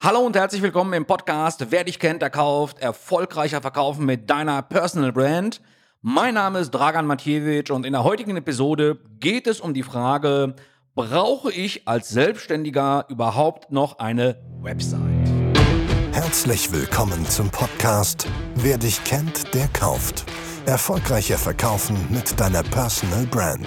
Hallo und herzlich willkommen im Podcast Wer dich kennt, der kauft. Erfolgreicher Verkaufen mit deiner Personal Brand. Mein Name ist Dragan Matjewitsch und in der heutigen Episode geht es um die Frage, brauche ich als Selbstständiger überhaupt noch eine Website? Herzlich willkommen zum Podcast Wer dich kennt, der kauft. Erfolgreicher Verkaufen mit deiner Personal Brand.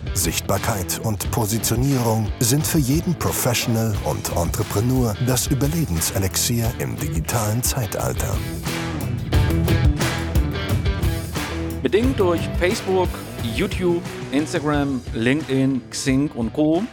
Sichtbarkeit und Positionierung sind für jeden Professional und Entrepreneur das Überlebenselixier im digitalen Zeitalter. Bedingt durch Facebook, YouTube, Instagram, LinkedIn, Xing und Co.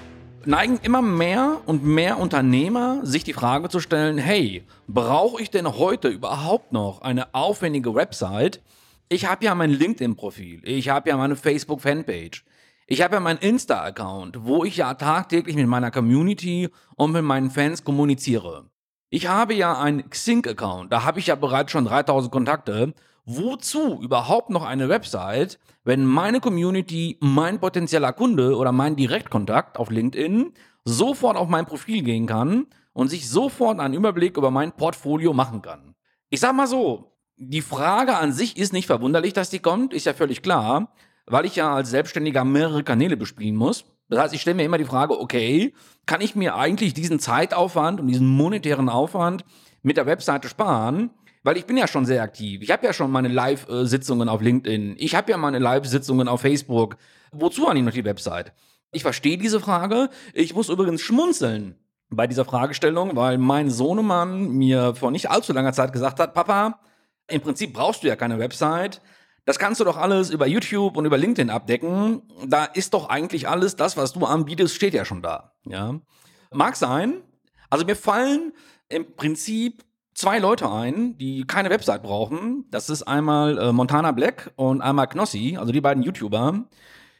neigen immer mehr und mehr Unternehmer sich die Frage zu stellen, hey, brauche ich denn heute überhaupt noch eine aufwendige Website? Ich habe ja mein LinkedIn-Profil, ich habe ja meine Facebook-Fanpage, ich habe ja meinen Insta-Account, wo ich ja tagtäglich mit meiner Community und mit meinen Fans kommuniziere. Ich habe ja einen Xing-Account, da habe ich ja bereits schon 3000 Kontakte. Wozu überhaupt noch eine Website, wenn meine Community, mein potenzieller Kunde oder mein Direktkontakt auf LinkedIn sofort auf mein Profil gehen kann und sich sofort einen Überblick über mein Portfolio machen kann? Ich sag mal so, die Frage an sich ist nicht verwunderlich, dass die kommt, ist ja völlig klar weil ich ja als Selbstständiger mehrere Kanäle bespielen muss. Das heißt, ich stelle mir immer die Frage, okay, kann ich mir eigentlich diesen Zeitaufwand und diesen monetären Aufwand mit der Webseite sparen? Weil ich bin ja schon sehr aktiv. Ich habe ja schon meine Live-Sitzungen auf LinkedIn. Ich habe ja meine Live-Sitzungen auf Facebook. Wozu eigentlich noch die Website? Ich verstehe diese Frage. Ich muss übrigens schmunzeln bei dieser Fragestellung, weil mein Sohnemann mir vor nicht allzu langer Zeit gesagt hat, Papa, im Prinzip brauchst du ja keine Website. Das kannst du doch alles über YouTube und über LinkedIn abdecken. Da ist doch eigentlich alles, das, was du anbietest, steht ja schon da. Ja. Mag sein. Also mir fallen im Prinzip zwei Leute ein, die keine Website brauchen. Das ist einmal äh, Montana Black und einmal Knossi, also die beiden YouTuber,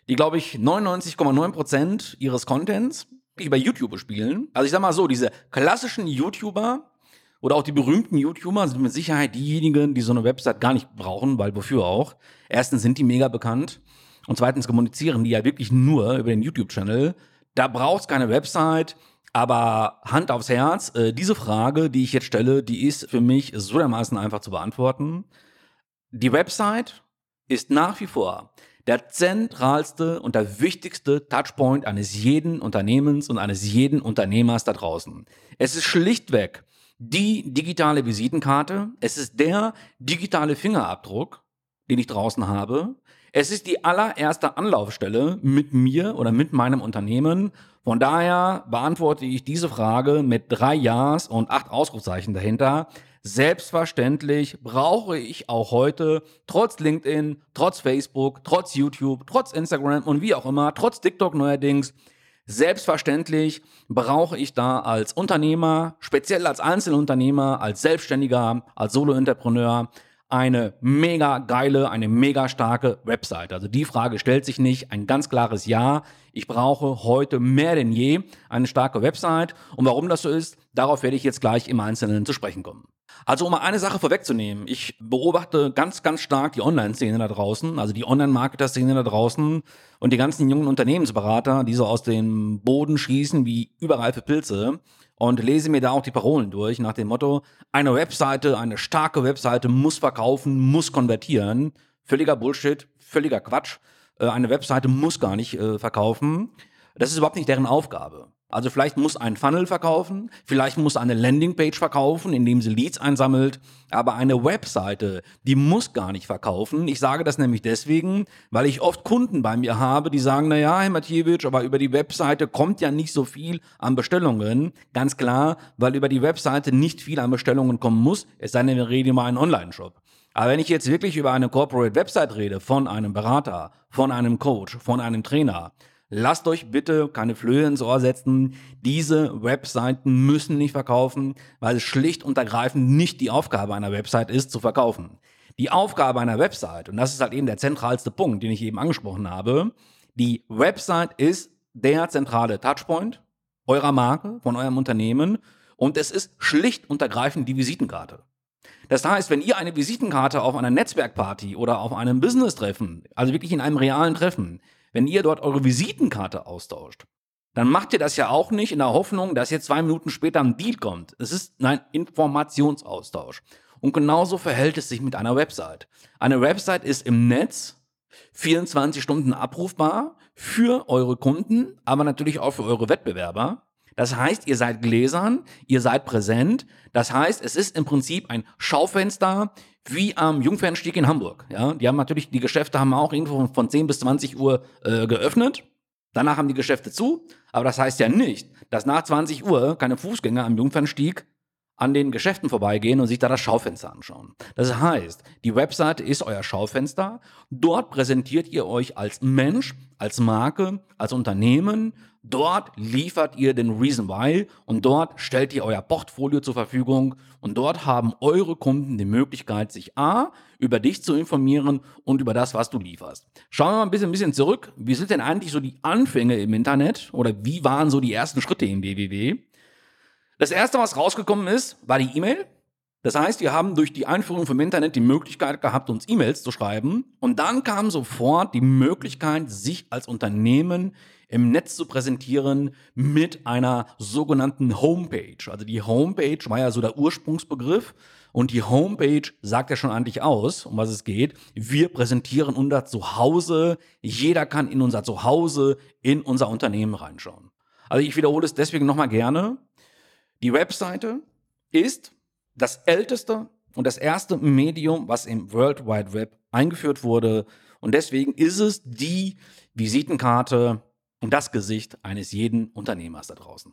die, glaube ich, 99,9% ihres Contents über YouTube spielen. Also ich sag mal so, diese klassischen YouTuber, oder auch die berühmten YouTuber sind mit Sicherheit diejenigen, die so eine Website gar nicht brauchen, weil wofür auch? Erstens sind die mega bekannt und zweitens kommunizieren die ja wirklich nur über den YouTube-Channel. Da braucht's keine Website, aber Hand aufs Herz, äh, diese Frage, die ich jetzt stelle, die ist für mich so dermaßen einfach zu beantworten. Die Website ist nach wie vor der zentralste und der wichtigste Touchpoint eines jeden Unternehmens und eines jeden Unternehmers da draußen. Es ist schlichtweg die digitale Visitenkarte. Es ist der digitale Fingerabdruck, den ich draußen habe. Es ist die allererste Anlaufstelle mit mir oder mit meinem Unternehmen. Von daher beantworte ich diese Frage mit drei Ja's und acht Ausrufzeichen dahinter. Selbstverständlich brauche ich auch heute, trotz LinkedIn, trotz Facebook, trotz YouTube, trotz Instagram und wie auch immer, trotz TikTok neuerdings, Selbstverständlich brauche ich da als Unternehmer, speziell als Einzelunternehmer, als Selbstständiger, als Solo-Entrepreneur eine mega geile, eine mega starke Website. Also die Frage stellt sich nicht. Ein ganz klares Ja. Ich brauche heute mehr denn je eine starke Website. Und warum das so ist, darauf werde ich jetzt gleich im Einzelnen zu sprechen kommen. Also um mal eine Sache vorwegzunehmen, ich beobachte ganz, ganz stark die Online-Szene da draußen, also die Online-Marketer-Szene da draußen und die ganzen jungen Unternehmensberater, die so aus dem Boden schießen wie überreife Pilze und lese mir da auch die Parolen durch nach dem Motto, eine Webseite, eine starke Webseite muss verkaufen, muss konvertieren. Völliger Bullshit, völliger Quatsch. Äh, eine Webseite muss gar nicht äh, verkaufen. Das ist überhaupt nicht deren Aufgabe. Also vielleicht muss ein Funnel verkaufen, vielleicht muss eine Landingpage verkaufen, indem sie Leads einsammelt, aber eine Webseite, die muss gar nicht verkaufen. Ich sage das nämlich deswegen, weil ich oft Kunden bei mir habe, die sagen, na ja, Herr Matjewitsch, aber über die Webseite kommt ja nicht so viel an Bestellungen. Ganz klar, weil über die Webseite nicht viel an Bestellungen kommen muss, es sei denn, wir reden über einen Online-Shop. Aber wenn ich jetzt wirklich über eine Corporate Website rede, von einem Berater, von einem Coach, von einem Trainer, Lasst euch bitte keine Flöhe ins Ohr setzen. Diese Webseiten müssen nicht verkaufen, weil es schlicht und ergreifend nicht die Aufgabe einer Website ist, zu verkaufen. Die Aufgabe einer Website, und das ist halt eben der zentralste Punkt, den ich eben angesprochen habe, die Website ist der zentrale Touchpoint eurer Marke, von eurem Unternehmen und es ist schlicht und ergreifend die Visitenkarte. Das heißt, wenn ihr eine Visitenkarte auf einer Netzwerkparty oder auf einem Business-Treffen, also wirklich in einem realen Treffen, wenn ihr dort eure Visitenkarte austauscht, dann macht ihr das ja auch nicht in der Hoffnung, dass jetzt zwei Minuten später ein Deal kommt. Es ist ein Informationsaustausch. Und genauso verhält es sich mit einer Website. Eine Website ist im Netz 24 Stunden abrufbar für eure Kunden, aber natürlich auch für eure Wettbewerber. Das heißt, ihr seid gläsern, ihr seid präsent. Das heißt, es ist im Prinzip ein Schaufenster wie am Jungfernstieg in Hamburg. Ja, die haben natürlich, die Geschäfte haben auch irgendwo von 10 bis 20 Uhr äh, geöffnet. Danach haben die Geschäfte zu. Aber das heißt ja nicht, dass nach 20 Uhr keine Fußgänger am Jungfernstieg an den Geschäften vorbeigehen und sich da das Schaufenster anschauen. Das heißt, die Webseite ist euer Schaufenster. Dort präsentiert ihr euch als Mensch, als Marke, als Unternehmen. Dort liefert ihr den Reason Why und dort stellt ihr euer Portfolio zur Verfügung und dort haben eure Kunden die Möglichkeit, sich A, über dich zu informieren und über das, was du lieferst. Schauen wir mal ein bisschen, ein bisschen zurück. Wie sind denn eigentlich so die Anfänge im Internet oder wie waren so die ersten Schritte im WWW? Das erste, was rausgekommen ist, war die E-Mail. Das heißt, wir haben durch die Einführung vom Internet die Möglichkeit gehabt, uns E-Mails zu schreiben. Und dann kam sofort die Möglichkeit, sich als Unternehmen im Netz zu präsentieren mit einer sogenannten Homepage. Also die Homepage war ja so der Ursprungsbegriff. Und die Homepage sagt ja schon eigentlich aus, um was es geht. Wir präsentieren unser Zuhause. Jeder kann in unser Zuhause, in unser Unternehmen reinschauen. Also ich wiederhole es deswegen nochmal gerne. Die Webseite ist das älteste und das erste Medium, was im World Wide Web eingeführt wurde. Und deswegen ist es die Visitenkarte und das Gesicht eines jeden Unternehmers da draußen.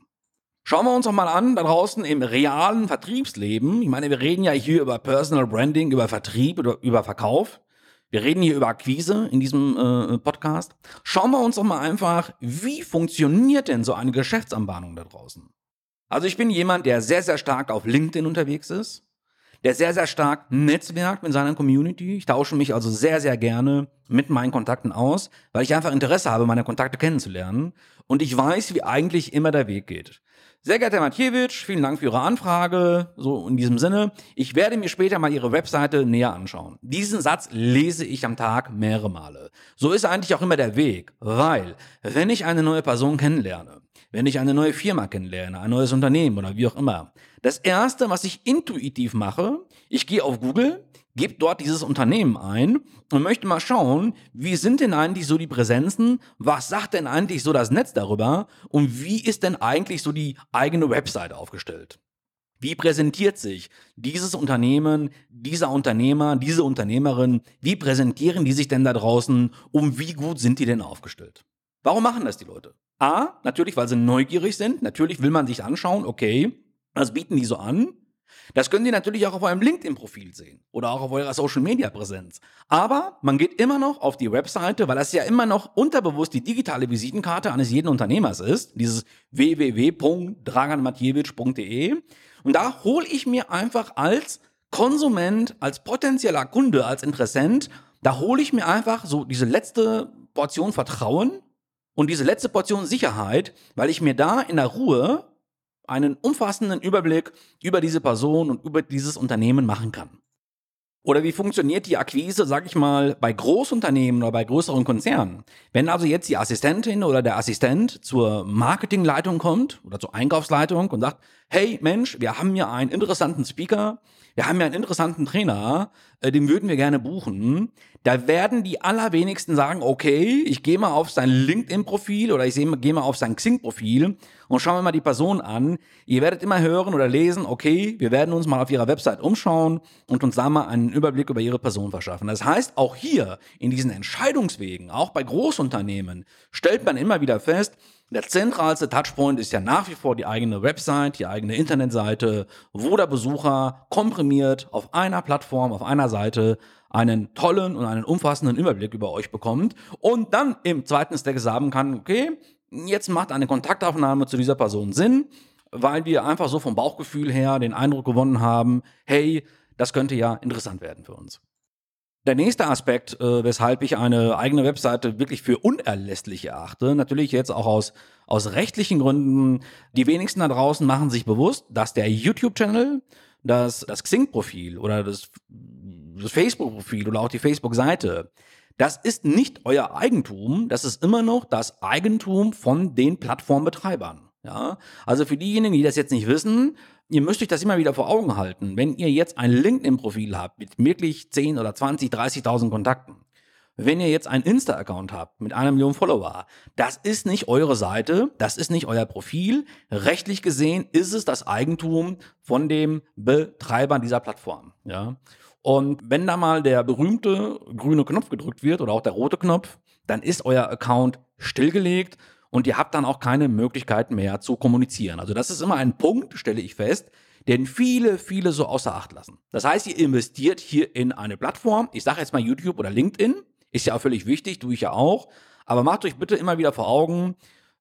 Schauen wir uns doch mal an, da draußen im realen Vertriebsleben. Ich meine, wir reden ja hier über Personal Branding, über Vertrieb oder über Verkauf. Wir reden hier über Akquise in diesem äh, Podcast. Schauen wir uns doch mal einfach, wie funktioniert denn so eine Geschäftsanbahnung da draußen? Also ich bin jemand, der sehr, sehr stark auf LinkedIn unterwegs ist, der sehr, sehr stark netzwerkt mit seiner Community. Ich tausche mich also sehr, sehr gerne mit meinen Kontakten aus, weil ich einfach Interesse habe, meine Kontakte kennenzulernen. Und ich weiß, wie eigentlich immer der Weg geht. Sehr geehrter Herr Matjewitsch, vielen Dank für Ihre Anfrage. So in diesem Sinne, ich werde mir später mal Ihre Webseite näher anschauen. Diesen Satz lese ich am Tag mehrere Male. So ist eigentlich auch immer der Weg, weil wenn ich eine neue Person kennenlerne, wenn ich eine neue Firma kennenlerne, ein neues Unternehmen oder wie auch immer, das erste, was ich intuitiv mache, ich gehe auf Google, gebe dort dieses Unternehmen ein und möchte mal schauen, wie sind denn eigentlich so die Präsenzen, was sagt denn eigentlich so das Netz darüber und wie ist denn eigentlich so die eigene Website aufgestellt. Wie präsentiert sich dieses Unternehmen, dieser Unternehmer, diese Unternehmerin, wie präsentieren die sich denn da draußen und wie gut sind die denn aufgestellt? Warum machen das die Leute? A, natürlich, weil sie neugierig sind. Natürlich will man sich anschauen, okay, was bieten die so an? Das können die natürlich auch auf eurem LinkedIn-Profil sehen oder auch auf eurer Social-Media-Präsenz. Aber man geht immer noch auf die Webseite, weil das ja immer noch unterbewusst die digitale Visitenkarte eines jeden Unternehmers ist, dieses www.draganmatjewitsch.de. Und da hole ich mir einfach als Konsument, als potenzieller Kunde, als Interessent, da hole ich mir einfach so diese letzte Portion Vertrauen und diese letzte Portion Sicherheit, weil ich mir da in der Ruhe einen umfassenden Überblick über diese Person und über dieses Unternehmen machen kann. Oder wie funktioniert die Akquise, sag ich mal, bei Großunternehmen oder bei größeren Konzernen? Wenn also jetzt die Assistentin oder der Assistent zur Marketingleitung kommt oder zur Einkaufsleitung und sagt, hey Mensch, wir haben hier einen interessanten Speaker, wir haben ja einen interessanten Trainer, äh, den würden wir gerne buchen. Da werden die allerwenigsten sagen, okay, ich gehe mal auf sein LinkedIn-Profil oder ich gehe mal auf sein Xing-Profil und schaue mir mal die Person an. Ihr werdet immer hören oder lesen, okay, wir werden uns mal auf ihrer Website umschauen und uns da mal einen Überblick über ihre Person verschaffen. Das heißt, auch hier in diesen Entscheidungswegen, auch bei Großunternehmen, stellt man immer wieder fest, der zentralste Touchpoint ist ja nach wie vor die eigene Website, die eigene Internetseite, wo der Besucher komprimiert auf einer Plattform, auf einer Seite einen tollen und einen umfassenden Überblick über euch bekommt und dann im zweiten Step sagen kann, okay, jetzt macht eine Kontaktaufnahme zu dieser Person Sinn, weil wir einfach so vom Bauchgefühl her den Eindruck gewonnen haben, hey, das könnte ja interessant werden für uns. Der nächste Aspekt, äh, weshalb ich eine eigene Webseite wirklich für unerlässlich erachte, natürlich jetzt auch aus, aus rechtlichen Gründen, die wenigsten da draußen machen sich bewusst, dass der YouTube-Channel, das, das Xing-Profil oder das, das Facebook-Profil oder auch die Facebook-Seite, das ist nicht euer Eigentum, das ist immer noch das Eigentum von den Plattformbetreibern. Ja? Also für diejenigen, die das jetzt nicht wissen, ihr müsst euch das immer wieder vor Augen halten. Wenn ihr jetzt ein LinkedIn-Profil habt mit wirklich 10 oder 20, 30.000 Kontakten, wenn ihr jetzt einen Insta-Account habt mit einer Million Follower, das ist nicht eure Seite, das ist nicht euer Profil. Rechtlich gesehen ist es das Eigentum von dem Betreiber dieser Plattform. Ja? Und wenn da mal der berühmte grüne Knopf gedrückt wird oder auch der rote Knopf, dann ist euer Account stillgelegt und ihr habt dann auch keine Möglichkeit mehr zu kommunizieren. Also das ist immer ein Punkt, stelle ich fest, den viele, viele so außer Acht lassen. Das heißt, ihr investiert hier in eine Plattform, ich sage jetzt mal YouTube oder LinkedIn, ist ja auch völlig wichtig, tue ich ja auch, aber macht euch bitte immer wieder vor Augen,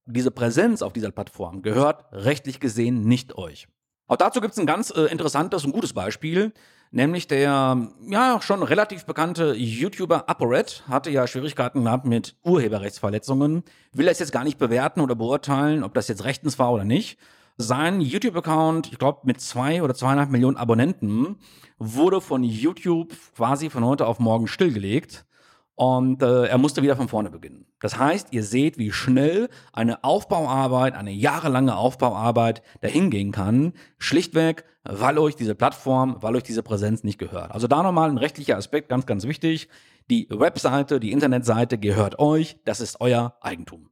diese Präsenz auf dieser Plattform gehört rechtlich gesehen nicht euch. Auch dazu gibt es ein ganz äh, interessantes und gutes Beispiel, nämlich der ja schon relativ bekannte YouTuber ApoRed hatte ja Schwierigkeiten gehabt mit Urheberrechtsverletzungen. Will es jetzt gar nicht bewerten oder beurteilen, ob das jetzt rechtens war oder nicht. Sein YouTube-Account, ich glaube mit zwei oder zweieinhalb Millionen Abonnenten, wurde von YouTube quasi von heute auf morgen stillgelegt. Und äh, er musste wieder von vorne beginnen. Das heißt, ihr seht, wie schnell eine Aufbauarbeit, eine jahrelange Aufbauarbeit dahingehen kann, schlichtweg, weil euch diese Plattform, weil euch diese Präsenz nicht gehört. Also da nochmal ein rechtlicher Aspekt, ganz, ganz wichtig. Die Webseite, die Internetseite gehört euch, das ist euer Eigentum.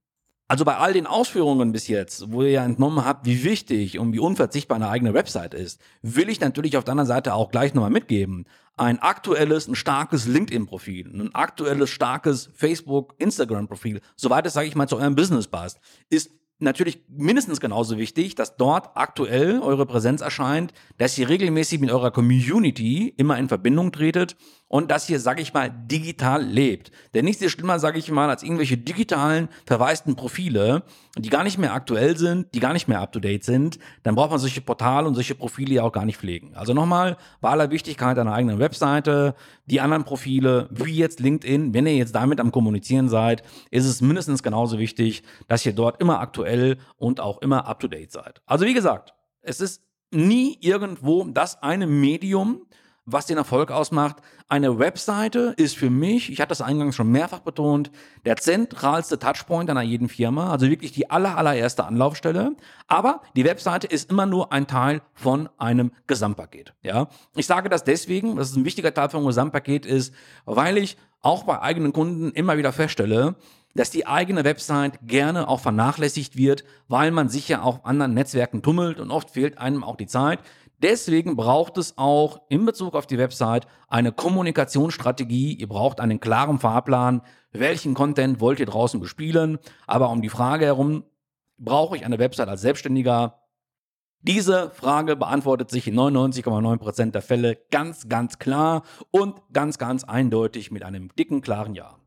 Also bei all den Ausführungen bis jetzt, wo ihr ja entnommen habt, wie wichtig und wie unverzichtbar eine eigene Website ist, will ich natürlich auf der anderen Seite auch gleich nochmal mitgeben. Ein aktuelles, ein starkes LinkedIn-Profil, ein aktuelles, starkes Facebook, Instagram-Profil, soweit es, sage ich mal, zu eurem Business passt, ist natürlich mindestens genauso wichtig, dass dort aktuell eure Präsenz erscheint, dass ihr regelmäßig mit eurer Community immer in Verbindung tretet und dass ihr, sag ich mal, digital lebt. Denn nichts ist schlimmer, sage ich mal, als irgendwelche digitalen, verwaisten Profile, die gar nicht mehr aktuell sind, die gar nicht mehr up-to-date sind. Dann braucht man solche Portale und solche Profile ja auch gar nicht pflegen. Also nochmal, bei aller Wichtigkeit einer eigenen Webseite, die anderen Profile, wie jetzt LinkedIn, wenn ihr jetzt damit am Kommunizieren seid, ist es mindestens genauso wichtig, dass ihr dort immer aktuell und auch immer up-to-date seid. Also wie gesagt, es ist nie irgendwo das eine Medium, was den Erfolg ausmacht. Eine Webseite ist für mich, ich hatte das eingangs schon mehrfach betont, der zentralste Touchpoint einer jeden Firma, also wirklich die aller, allererste Anlaufstelle. Aber die Webseite ist immer nur ein Teil von einem Gesamtpaket. Ja, ich sage das deswegen, dass es ein wichtiger Teil vom Gesamtpaket ist, weil ich auch bei eigenen Kunden immer wieder feststelle, dass die eigene Website gerne auch vernachlässigt wird, weil man sich ja auf anderen Netzwerken tummelt und oft fehlt einem auch die Zeit. Deswegen braucht es auch in Bezug auf die Website eine Kommunikationsstrategie. Ihr braucht einen klaren Fahrplan. Welchen Content wollt ihr draußen bespielen? Aber um die Frage herum, brauche ich eine Website als Selbstständiger? Diese Frage beantwortet sich in 99,9% der Fälle ganz, ganz klar und ganz, ganz eindeutig mit einem dicken, klaren Ja.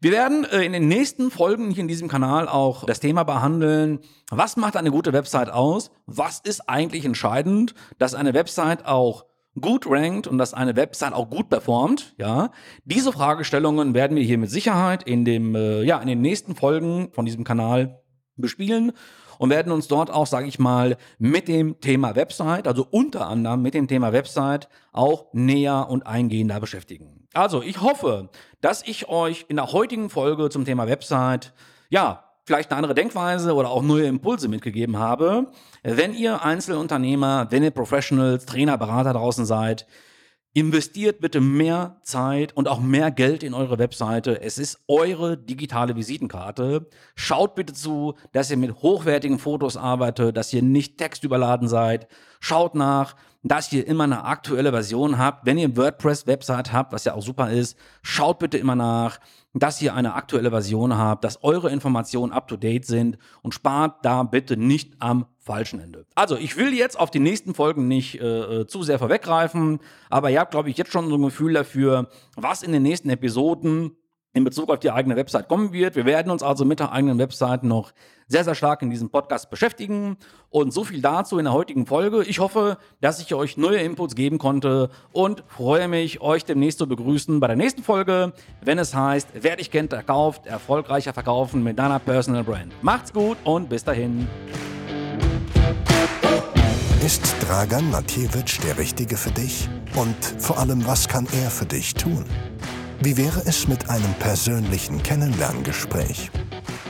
Wir werden äh, in den nächsten Folgen hier in diesem Kanal auch das Thema behandeln, was macht eine gute Website aus? Was ist eigentlich entscheidend, dass eine Website auch gut rankt und dass eine Website auch gut performt, ja? Diese Fragestellungen werden wir hier mit Sicherheit in dem äh, ja, in den nächsten Folgen von diesem Kanal bespielen und werden uns dort auch, sage ich mal, mit dem Thema Website, also unter anderem mit dem Thema Website auch näher und eingehender beschäftigen. Also ich hoffe, dass ich euch in der heutigen Folge zum Thema Website, ja, vielleicht eine andere Denkweise oder auch neue Impulse mitgegeben habe. Wenn ihr Einzelunternehmer, wenn ihr Professionals, Trainer, Berater draußen seid, Investiert bitte mehr Zeit und auch mehr Geld in eure Webseite. Es ist eure digitale Visitenkarte. Schaut bitte zu, dass ihr mit hochwertigen Fotos arbeitet, dass ihr nicht textüberladen seid. Schaut nach, dass ihr immer eine aktuelle Version habt. Wenn ihr WordPress-Website habt, was ja auch super ist, schaut bitte immer nach, dass ihr eine aktuelle Version habt, dass eure Informationen up-to-date sind und spart da bitte nicht am falschen Ende. Also, ich will jetzt auf die nächsten Folgen nicht äh, äh, zu sehr vorweggreifen, aber ihr habt, glaube ich, jetzt schon so ein Gefühl dafür, was in den nächsten Episoden in Bezug auf die eigene Website kommen wird. Wir werden uns also mit der eigenen Website noch sehr, sehr stark in diesem Podcast beschäftigen. Und so viel dazu in der heutigen Folge. Ich hoffe, dass ich euch neue Inputs geben konnte und freue mich, euch demnächst zu begrüßen bei der nächsten Folge, wenn es heißt, wer dich kennt, der kauft, erfolgreicher verkaufen mit deiner Personal Brand. Macht's gut und bis dahin. Ist Dragan Matjewitsch der Richtige für dich? Und vor allem, was kann er für dich tun? Wie wäre es mit einem persönlichen Kennenlerngespräch?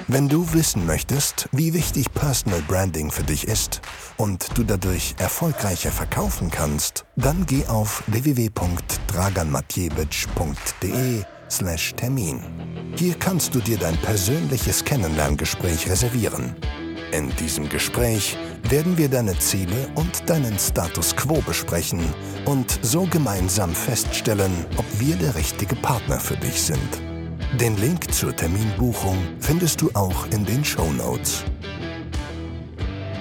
Wenn du wissen möchtest, wie wichtig Personal Branding für dich ist und du dadurch erfolgreicher verkaufen kannst, dann geh auf www.draganmatjewitsch.de slash Termin. Hier kannst du dir dein persönliches Kennenlerngespräch reservieren. In diesem Gespräch werden wir deine Ziele und deinen Status quo besprechen und so gemeinsam feststellen, ob wir der richtige Partner für dich sind. Den Link zur Terminbuchung findest du auch in den Show Notes.